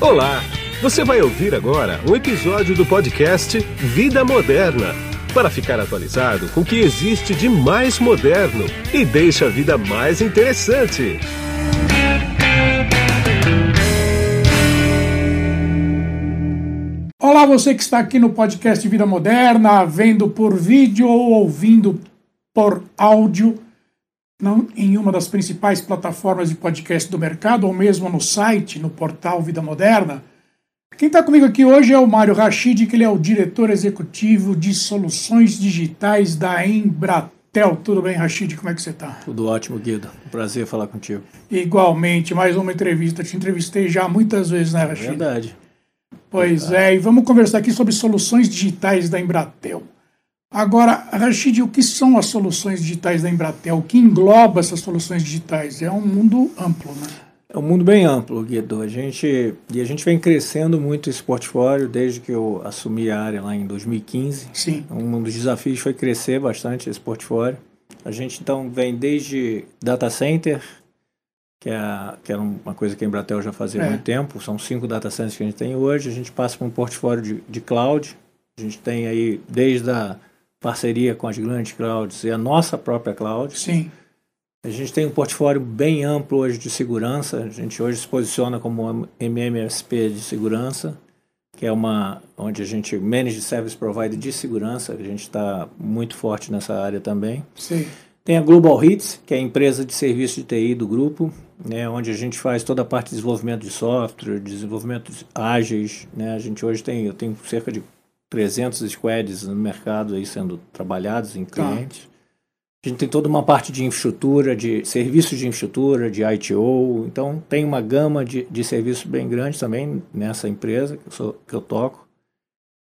Olá! Você vai ouvir agora um episódio do podcast Vida Moderna para ficar atualizado com o que existe de mais moderno e deixa a vida mais interessante. Olá, você que está aqui no podcast Vida Moderna, vendo por vídeo ou ouvindo por áudio não, em uma das principais plataformas de podcast do mercado, ou mesmo no site, no portal Vida Moderna. Quem está comigo aqui hoje é o Mário Rachid, que ele é o diretor executivo de soluções digitais da Embratel. Tudo bem, Rachid? Como é que você está? Tudo ótimo, Guido. Prazer falar contigo. Igualmente, mais uma entrevista. Te entrevistei já muitas vezes, né, Rachid? Verdade. Pois Verdade. é, e vamos conversar aqui sobre soluções digitais da Embratel. Agora, Rachid, o que são as soluções digitais da Embratel? O que engloba essas soluções digitais? É um mundo amplo, né? É um mundo bem amplo, Guido. A gente, e a gente vem crescendo muito esse portfólio desde que eu assumi a área lá em 2015. Sim. Um dos desafios foi crescer bastante esse portfólio. A gente então vem desde data center, que, é, que era uma coisa que a Embratel já fazia há é. muito tempo. São cinco data centers que a gente tem hoje. A gente passa para um portfólio de, de cloud. A gente tem aí desde a parceria com as grandes clouds e a nossa própria cloud. Sim. A gente tem um portfólio bem amplo hoje de segurança. A gente hoje se posiciona como MMSP de segurança, que é uma onde a gente manage service provider de segurança. A gente está muito forte nessa área também. Sim. Tem a Global Hits, que é a empresa de serviço de TI do grupo, né, onde a gente faz toda a parte de desenvolvimento de software, desenvolvimento ágeis. Né, a gente hoje tem, eu tenho cerca de 300 squads no mercado aí sendo trabalhados em tá. clientes. Tá. A gente tem toda uma parte de infraestrutura, de serviços de infraestrutura, de ITO. Então, tem uma gama de, de serviços bem grande também nessa empresa que eu, sou, que eu toco.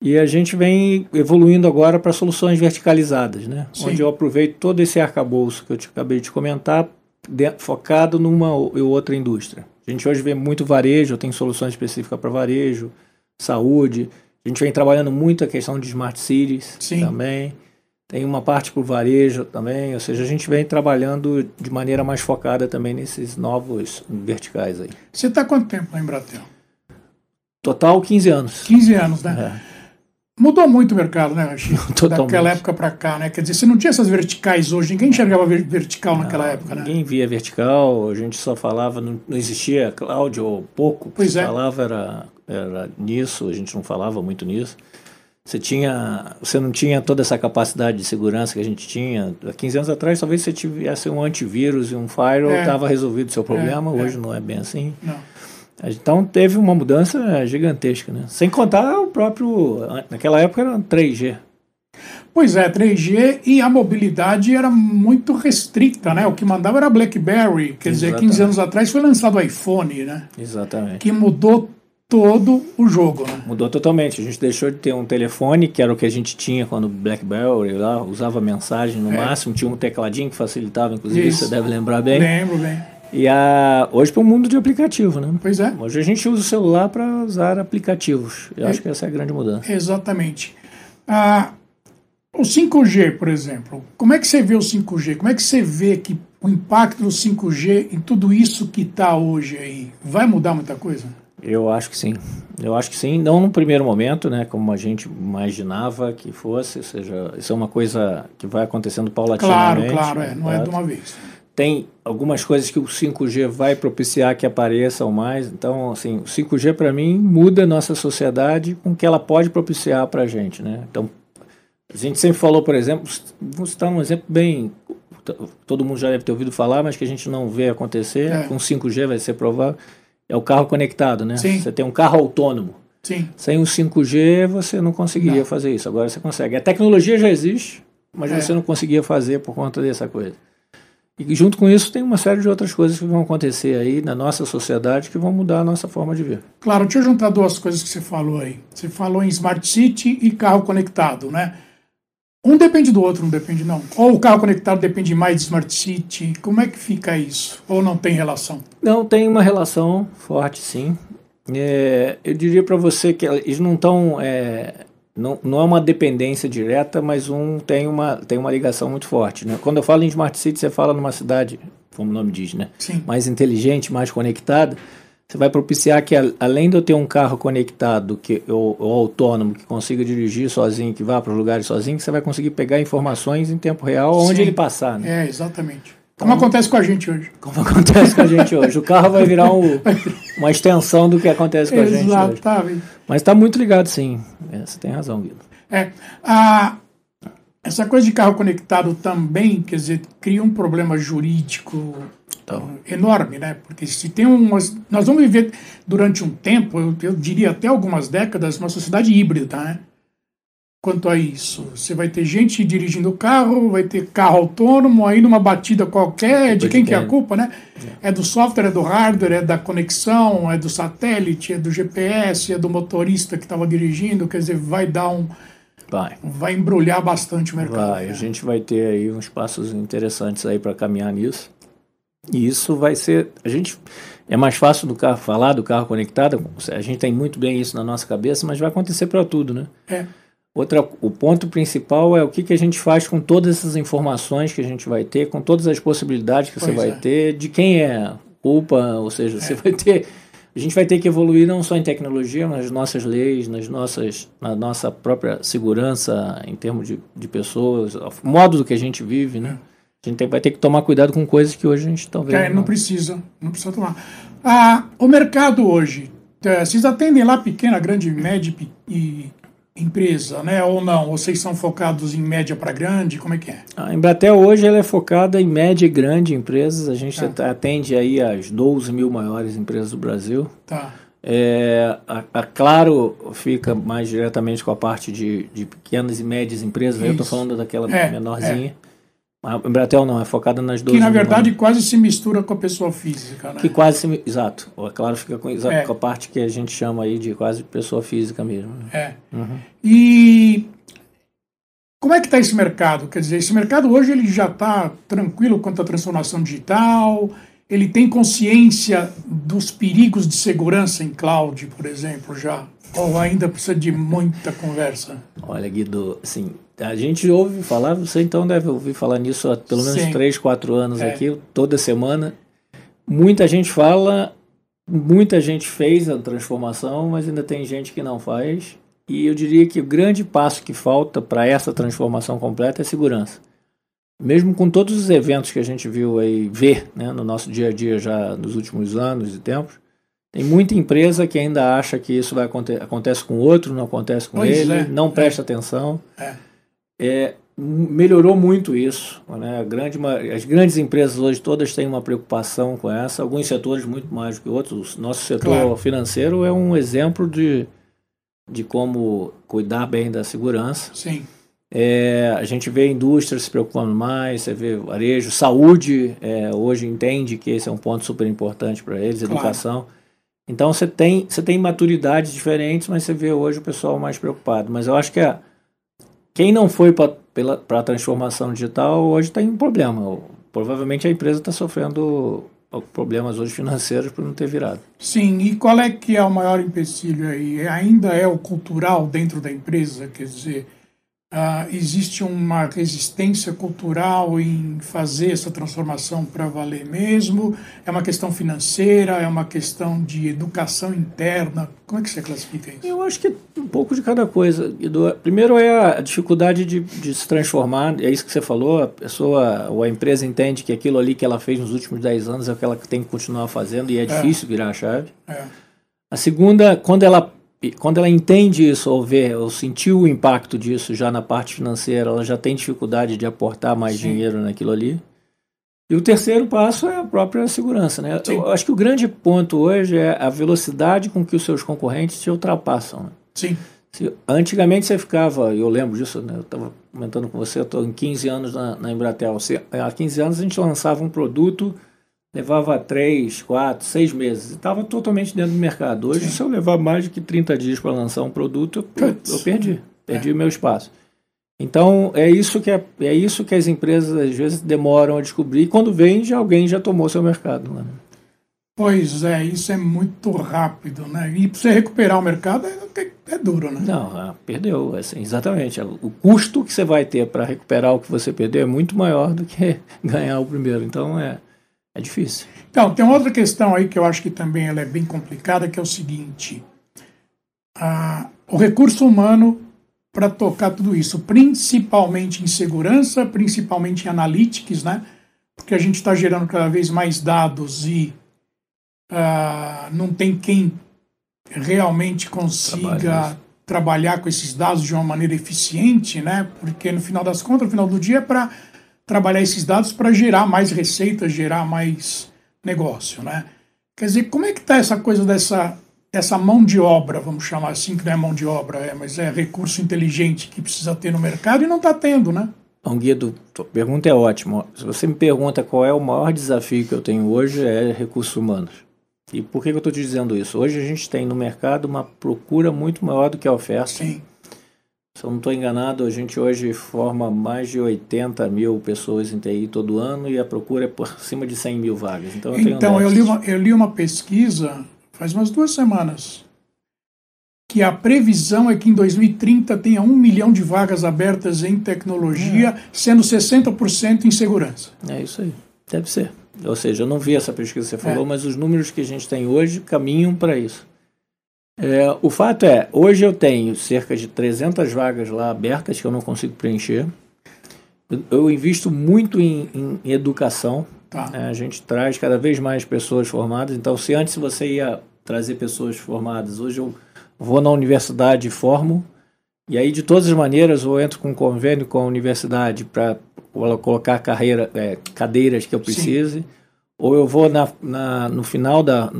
E a gente vem evoluindo agora para soluções verticalizadas, né? Sim. Onde eu aproveito todo esse arcabouço que eu te, acabei de comentar, de, focado numa ou outra indústria. A gente hoje vê muito varejo, tenho soluções específicas para varejo, saúde. A gente vem trabalhando muito a questão de smart cities Sim. também. Tem uma parte para o varejo também, ou seja, a gente vem trabalhando de maneira mais focada também nesses novos verticais aí. Você está quanto tempo na Embratel? Total 15 anos. 15 anos, né? É. Mudou muito o mercado, né, Chico? Daquela época para cá, né? Quer dizer, você não tinha essas verticais hoje, ninguém enxergava vertical não, naquela época, né? Ninguém via vertical, a gente só falava, não, não existia cloud ou pouco, pois é. falava era era nisso, a gente não falava muito nisso. Você tinha, você não tinha toda essa capacidade de segurança que a gente tinha. Há 15 anos atrás, talvez você tivesse um antivírus e um firewall, estava é. resolvido o seu problema. É, Hoje é. não é bem assim. Não. Então teve uma mudança gigantesca, né? Sem contar o próprio. Naquela época era 3G. Pois é, 3G e a mobilidade era muito restrita, né? O que mandava era BlackBerry, quer Exatamente. dizer, 15 anos atrás foi lançado o iPhone, né? Exatamente. Que mudou todo o jogo, né? Mudou totalmente. A gente deixou de ter um telefone, que era o que a gente tinha quando BlackBerry lá usava mensagem no é. máximo, tinha um tecladinho que facilitava, inclusive Isso. você deve lembrar bem. Lembro bem. E a, hoje para o mundo de aplicativo, né? Pois é. Hoje a gente usa o celular para usar aplicativos. Eu é. acho que essa é a grande mudança. Exatamente. Ah, o 5G, por exemplo, como é que você vê o 5G? Como é que você vê que o impacto do 5G em tudo isso que está hoje aí? Vai mudar muita coisa? Eu acho que sim. Eu acho que sim, não no primeiro momento, né, como a gente imaginava que fosse, ou seja, isso é uma coisa que vai acontecendo paulatinamente. Claro, claro, é, não é de uma vez. Tem algumas coisas que o 5G vai propiciar que apareçam mais. Então, assim, o 5G para mim muda a nossa sociedade com o que ela pode propiciar para a gente, né? Então, a gente sempre falou, por exemplo, vou citar um exemplo bem todo mundo já deve ter ouvido falar, mas que a gente não vê acontecer, é. com 5G vai ser provável é o carro conectado, né? Sim. Você tem um carro autônomo. Sim. Sem o 5G você não conseguiria não. fazer isso. Agora você consegue. A tecnologia já existe, mas é. você não conseguia fazer por conta dessa coisa. E junto com isso tem uma série de outras coisas que vão acontecer aí na nossa sociedade que vão mudar a nossa forma de ver. Claro, deixa eu juntar duas coisas que você falou aí. Você falou em Smart City e carro conectado, né? Um depende do outro, não depende não. Ou o carro conectado depende mais de Smart City. Como é que fica isso? Ou não tem relação? Não, tem uma relação forte, sim. É, eu diria para você que eles não estão... É, não, não é uma dependência direta, mas um tem uma, tem uma ligação muito forte. Né? Quando eu falo em Smart City, você fala numa cidade, como o nome diz, né? Sim. mais inteligente, mais conectada. você vai propiciar que, além de eu ter um carro conectado que ou, ou autônomo que consiga dirigir sozinho, que vá para os lugares sozinho, você vai conseguir pegar informações em tempo real onde Sim. ele passar. Né? É, exatamente. Como então, acontece com a gente hoje. Como acontece com a gente hoje. O carro vai virar um, uma extensão do que acontece com a gente hoje. Mas está muito ligado, sim. É, você tem razão, Guido. É, a, essa coisa de carro conectado também, quer dizer, cria um problema jurídico então. enorme, né? Porque se tem umas. Nós vamos viver durante um tempo, eu, eu diria até algumas décadas, uma sociedade híbrida, né? Quanto a isso, você vai ter gente dirigindo o carro, vai ter carro autônomo, aí numa batida qualquer, de quem que é a culpa, né? É. é do software, é do hardware, é da conexão, é do satélite, é do GPS, é do motorista que estava dirigindo, quer dizer, vai dar um, Vai. Vai embrulhar bastante o mercado. Vai, né? a gente vai ter aí uns passos interessantes aí para caminhar nisso. E isso vai ser. A gente. É mais fácil do carro falar do carro conectado, a gente tem muito bem isso na nossa cabeça, mas vai acontecer para tudo, né? É. Outra, o ponto principal é o que, que a gente faz com todas essas informações que a gente vai ter, com todas as possibilidades que pois você vai é. ter, de quem é culpa, ou seja, é. você vai ter a gente vai ter que evoluir não só em tecnologia, mas nas nossas leis, nas nossas, na nossa própria segurança em termos de, de pessoas, o modo do que a gente vive, né? A gente vai ter que tomar cuidado com coisas que hoje a gente talvez é, não, não precisa, não precisa tomar. Ah, o mercado hoje, é, vocês atendem lá pequena, grande, média e empresa, né? Ou não? Vocês são focados em média para grande? Como é que é? A Embratel hoje ela é focada em média e grande empresas. A gente tá. atende aí as 12 mil maiores empresas do Brasil. Tá. É, a, a, Claro fica mais diretamente com a parte de, de pequenas e médias empresas. Eu estou falando daquela é, menorzinha. É. A Embratel não, é focada nas duas. Que na verdade quase se mistura com a pessoa física, né? Que quase se. Exato. É claro, fica com, exato, é. com a parte que a gente chama aí de quase pessoa física mesmo. É. Uhum. E como é que está esse mercado? Quer dizer, esse mercado hoje ele já está tranquilo quanto à transformação digital? Ele tem consciência dos perigos de segurança em cloud, por exemplo, já? Ou ainda precisa de muita conversa? Olha, Guido, assim, a gente ouve falar, você então deve ouvir falar nisso há pelo menos Sim. 3, 4 anos é. aqui, toda semana. Muita gente fala, muita gente fez a transformação, mas ainda tem gente que não faz. E eu diria que o grande passo que falta para essa transformação completa é segurança. Mesmo com todos os eventos que a gente viu aí, ver né, no nosso dia a dia já nos últimos anos e tempos, tem muita empresa que ainda acha que isso vai acontecer acontece com outro, não acontece com pois ele, é. não presta é. atenção. É. É, melhorou muito isso. Né? Grande, as grandes empresas hoje todas têm uma preocupação com essa, alguns setores muito mais do que outros. Nosso setor claro. financeiro é um exemplo de, de como cuidar bem da segurança. Sim. É, a gente vê a indústria se preocupando mais, você vê varejo, saúde, é, hoje entende que esse é um ponto super importante para eles, claro. educação. Então você tem, você tem maturidades diferentes, mas você vê hoje o pessoal mais preocupado. Mas eu acho que a, quem não foi para a transformação digital hoje tem um problema. Provavelmente a empresa está sofrendo problemas hoje financeiros por não ter virado. Sim, e qual é que é o maior empecilho aí? Ainda é o cultural dentro da empresa? Quer dizer, Uh, existe uma resistência cultural em fazer essa transformação para valer mesmo? É uma questão financeira? É uma questão de educação interna? Como é que você classifica isso? Eu acho que um pouco de cada coisa. Primeiro é a dificuldade de, de se transformar, é isso que você falou, a pessoa ou a empresa entende que aquilo ali que ela fez nos últimos 10 anos é o que ela tem que continuar fazendo e é, é. difícil virar a chave. É. A segunda, quando ela quando ela entende isso ou vê ou sentiu o impacto disso já na parte financeira, ela já tem dificuldade de aportar mais Sim. dinheiro naquilo ali. E o terceiro passo é a própria segurança. Né? Eu acho que o grande ponto hoje é a velocidade com que os seus concorrentes te ultrapassam. Né? Sim. Se, antigamente você ficava, eu lembro disso, né? eu estava comentando com você, eu estou em 15 anos na, na Embratel. Você, há 15 anos a gente lançava um produto levava três, quatro, seis meses. Estava totalmente dentro do mercado. Hoje, Sim. se eu levar mais de que 30 dias para lançar um produto, eu, eu perdi. Perdi é. meu espaço. Então, é isso, que é, é isso que as empresas, às vezes, demoram a descobrir. E quando vende, alguém já tomou seu mercado. Né? Pois é, isso é muito rápido, né? E para você recuperar o mercado é, é duro, né? Não, ah, perdeu, assim, exatamente. O custo que você vai ter para recuperar o que você perdeu é muito maior do que ganhar o primeiro. Então, é, é difícil. Então, tem outra questão aí que eu acho que também ela é bem complicada, que é o seguinte: a, o recurso humano para tocar tudo isso, principalmente em segurança, principalmente em analytics, né? Porque a gente está gerando cada vez mais dados e uh, não tem quem realmente consiga trabalhar com esses dados de uma maneira eficiente, né? Porque no final das contas, no final do dia, é para trabalhar esses dados para gerar mais receitas, gerar mais negócio, né? Quer dizer, como é que está essa coisa dessa, dessa mão de obra, vamos chamar assim, que não é mão de obra, é, mas é recurso inteligente que precisa ter no mercado e não está tendo, né? Então, Guido, a pergunta é ótima. Se você me pergunta qual é o maior desafio que eu tenho hoje, é recursos humanos. E por que, que eu estou te dizendo isso? Hoje a gente tem no mercado uma procura muito maior do que a oferta. Sim. Se eu não estou enganado, a gente hoje forma mais de 80 mil pessoas em TI todo ano e a procura é por cima de 100 mil vagas. Então, eu, então, eu, li, uma, eu li uma pesquisa faz umas duas semanas que a previsão é que em 2030 tenha um milhão de vagas abertas em tecnologia, é. sendo 60% em segurança. É isso aí. Deve ser. Ou seja, eu não vi essa pesquisa que você falou, é. mas os números que a gente tem hoje caminham para isso. É, o fato é, hoje eu tenho cerca de 300 vagas lá abertas que eu não consigo preencher. Eu, eu invisto muito em, em, em educação. Tá. É, a gente traz cada vez mais pessoas formadas. Então, se antes você ia trazer pessoas formadas, hoje eu vou na universidade e formo. E aí, de todas as maneiras, eu entro com um convênio com a universidade para colocar carreira, é, cadeiras que eu precise. Sim. Ou eu vou na, na, no final da,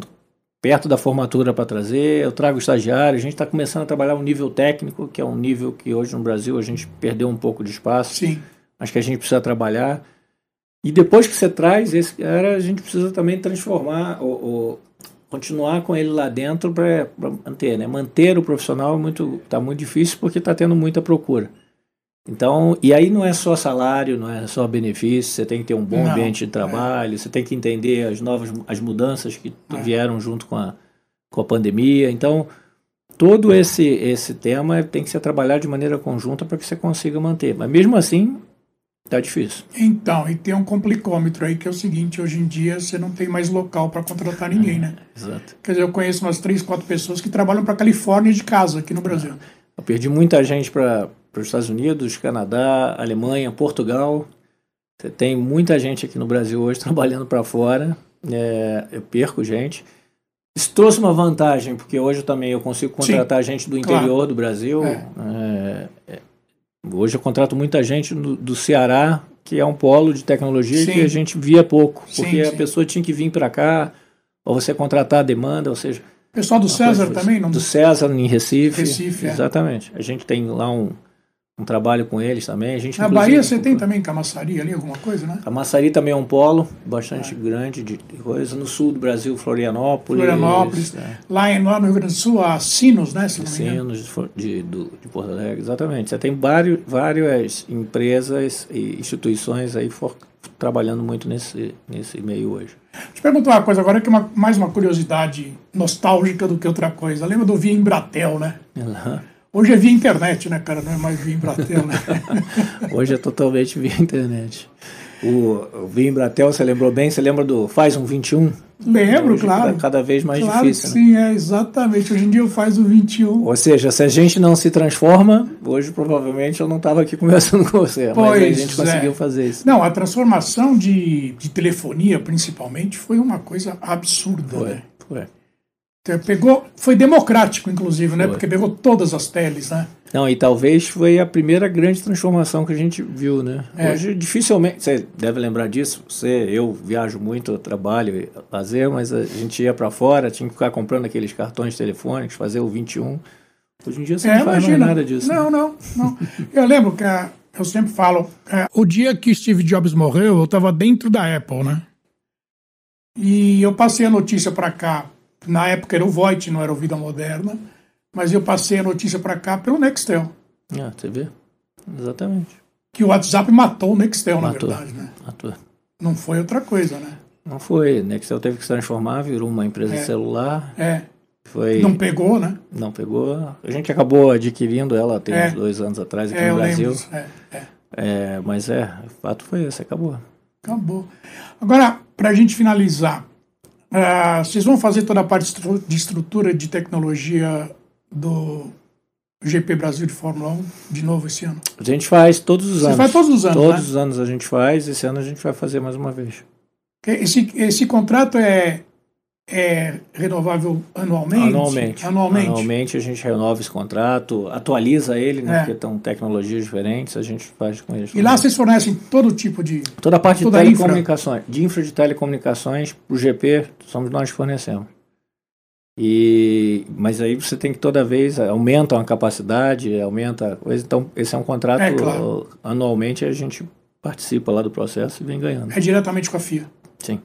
perto da formatura para trazer, eu trago estagiário, a gente está começando a trabalhar um nível técnico, que é um nível que hoje no Brasil a gente perdeu um pouco de espaço, Sim. mas que a gente precisa trabalhar. E depois que você traz esse cara, a gente precisa também transformar, ou, ou continuar com ele lá dentro para manter, né? Manter o profissional é muito, está muito difícil porque está tendo muita procura. Então, e aí não é só salário, não é só benefício, você tem que ter um bom não, ambiente de trabalho, é. você tem que entender as novas as mudanças que é. vieram junto com a, com a pandemia. Então, todo esse esse tema tem que ser trabalhado de maneira conjunta para que você consiga manter. Mas mesmo assim, tá difícil. Então, e tem um complicômetro aí que é o seguinte, hoje em dia você não tem mais local para contratar ninguém, é, né? Exato. Quer dizer, eu conheço umas três, quatro pessoas que trabalham para Califórnia de casa aqui no Brasil. Eu perdi muita gente para os Estados Unidos, Canadá, Alemanha, Portugal. Você tem muita gente aqui no Brasil hoje trabalhando para fora. É, eu perco gente. Isso trouxe uma vantagem, porque hoje também eu consigo contratar Sim, gente do interior claro. do Brasil. É. É, é, hoje eu contrato muita gente do, do, Ceará, que é um polo de tecnologia sim. que a gente via pouco, porque sim, a pessoa tinha que vir para cá, ou você contratar a demanda, ou seja. Pessoal do César também? Não... Do César, em Recife. Recife, é. Exatamente. A gente tem lá um, um trabalho com eles também. A gente, Na Bahia você tem também camaçaria ali, alguma coisa, né? Camaçaria também é um polo bastante é. grande de coisa. No sul do Brasil, Florianópolis. Florianópolis. É. Lá, em, lá no Rio Grande do Sul, a Sinos, né? Se Sinos de, de, de Porto Alegre, exatamente. Você tem vários, várias empresas e instituições aí for, trabalhando muito nesse, nesse meio hoje. Deixa eu perguntar uma coisa agora, que é uma, mais uma curiosidade nostálgica do que outra coisa. Lembra do Via Embratel, né? Uhum. Hoje é via internet, né, cara? Não é mais via Embratel, né? Hoje é totalmente via internet. O, o Via Embratel, você lembrou bem? Você lembra do Faz um 21? Lembro, Hoje claro. Cada, cada vez mais claro difícil. Sim, né? é, exatamente. Hoje em dia eu faz o 21. Ou seja, se a gente não se transforma, hoje provavelmente eu não estava aqui conversando com você. Pois mas a gente conseguiu é. fazer isso. Não, a transformação de, de telefonia, principalmente, foi uma coisa absurda. Foi, né? foi. Pegou, foi democrático, inclusive, né? Porque pegou todas as teles, né? Não, e talvez foi a primeira grande transformação que a gente viu, né? É. Hoje, dificilmente, você deve lembrar disso, você, eu viajo muito, eu trabalho, fazer, mas a gente ia para fora, tinha que ficar comprando aqueles cartões telefônicos, fazer o 21. Hoje em dia você é, não faz imagina. mais nada disso. Não, né? não, não. eu lembro que a, eu sempre falo, é, o dia que Steve Jobs morreu, eu estava dentro da Apple, né? E eu passei a notícia para cá na época era o Voit, não era o Vida Moderna, mas eu passei a notícia para cá pelo Nextel. Ah, você vê? Exatamente. Que o WhatsApp matou o Nextel, matou, na verdade, né? Matou. Não foi outra coisa, né? Não foi. Nextel teve que se transformar, virou uma empresa é. celular. É. Foi... Não pegou, né? Não pegou. A gente acabou adquirindo ela tem é. uns dois anos atrás aqui é, no Brasil. É, é. é, mas é, o fato foi esse, acabou. Acabou. Agora, para a gente finalizar, uh, vocês vão fazer toda a parte de estrutura de tecnologia do GP Brasil de Fórmula 1 de novo esse ano? A gente faz todos os Você anos. faz todos os anos, Todos né? os anos a gente faz, esse ano a gente vai fazer mais uma vez. Esse, esse contrato é, é renovável anualmente? Anualmente. Anualmente. Anualmente a gente renova esse contrato, atualiza ele, né? É. Porque estão tecnologias diferentes, a gente faz com eles. E lá vocês fornecem todo tipo de. Toda a parte toda de infra. telecomunicações, de infra de telecomunicações, o GP, somos nós que fornecemos. E, mas aí você tem que toda vez aumenta a capacidade, aumenta a coisa. Então, esse é um contrato É, claro. anualmente a gente participa lá do processo e vem ganhando. É diretamente com a FIA. Sim.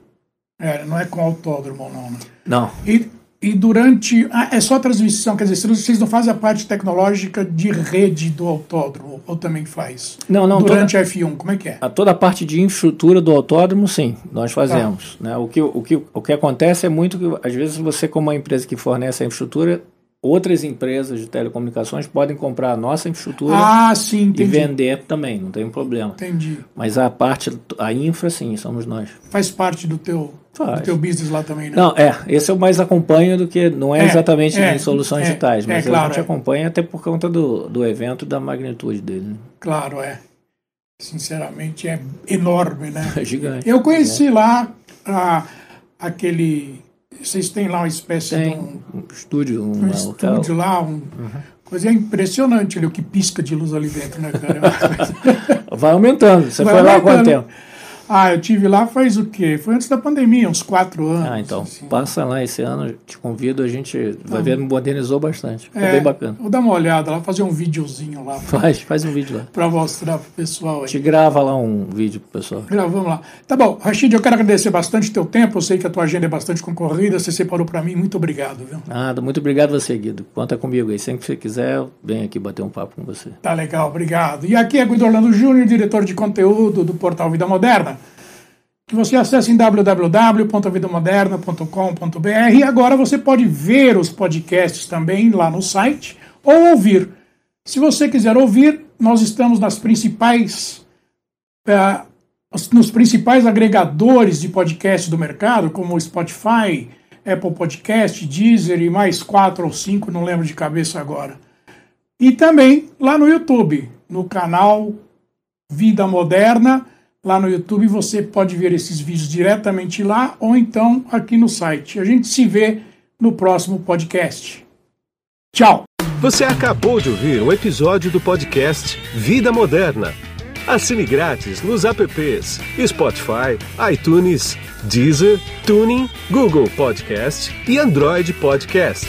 É, não é com o autódromo, não. Né? Não, E, e durante. Ah, é só transmissão, quer dizer, vocês não fazem a parte tecnológica de rede do autódromo, ou também faz? não, não. durante a F1, como é que é? A toda a parte de infraestrutura do autódromo, sim, nós fazemos. Né? O, que, o, que, o que acontece é muito que, às vezes, você, como uma empresa que fornece a infraestrutura, outras empresas de telecomunicações podem comprar a nossa infraestrutura Ah, sim, e vender também, não tem problema. Entendi. Mas a parte, a infra, sim, somos nós. Faz parte do teu, Faz. do teu business lá também, né? Não, é, esse eu mais acompanho do que, não é, É, exatamente é, em soluções é, digitais, é, mas claro, a gente é. acompanha até por conta do, do evento e da magnitude dele. né? Claro, é. Sinceramente, é enorme, né? É gigante. Eu conheci lá ah, aquele. Vocês têm lá uma espécie Tem de um, um estúdio, um, um estúdio lá, um, coisa impressionante ali, o que pisca de luz ali dentro, né, cara? Vai aumentando. Você Vai foi lá há quanto aumentando. tempo? Ah, eu tive lá faz o quê? Foi antes da pandemia, uns quatro anos. Ah, então, assim. passa lá esse ano, te convido, a gente vai ver, modernizou bastante. É, bem bacana. Vou dar uma olhada lá, fazer um videozinho lá Faz, faz um vídeo lá. para mostrar pro pessoal aí. Te grava lá um vídeo pro pessoal. Gravamos lá. Tá bom, Rashid, eu quero agradecer bastante teu tempo. Eu sei que a tua agenda é bastante concorrida. Você separou para mim. Muito obrigado, viu? Nada, muito obrigado você, Guido. Conta comigo aí. Sempre que você quiser, eu venho aqui bater um papo com você. Tá legal, obrigado. E aqui é Guido Orlando Júnior, diretor de conteúdo do portal Vida Moderna. Que você acesse em www.vidamoderna.com.br e agora você pode ver os podcasts também lá no site ou ouvir. Se você quiser ouvir, nós estamos nas principais eh, nos principais agregadores de podcast do mercado, como Spotify, Apple Podcast, Deezer e mais quatro ou cinco, não lembro de cabeça agora. E também lá no YouTube, no canal Vida Moderna. Lá no YouTube você pode ver esses vídeos diretamente lá ou então aqui no site. A gente se vê no próximo podcast. Tchau! Você acabou de ouvir um episódio do podcast Vida Moderna. Assine grátis nos apps Spotify, iTunes, Deezer, Tuning, Google Podcast e Android Podcast.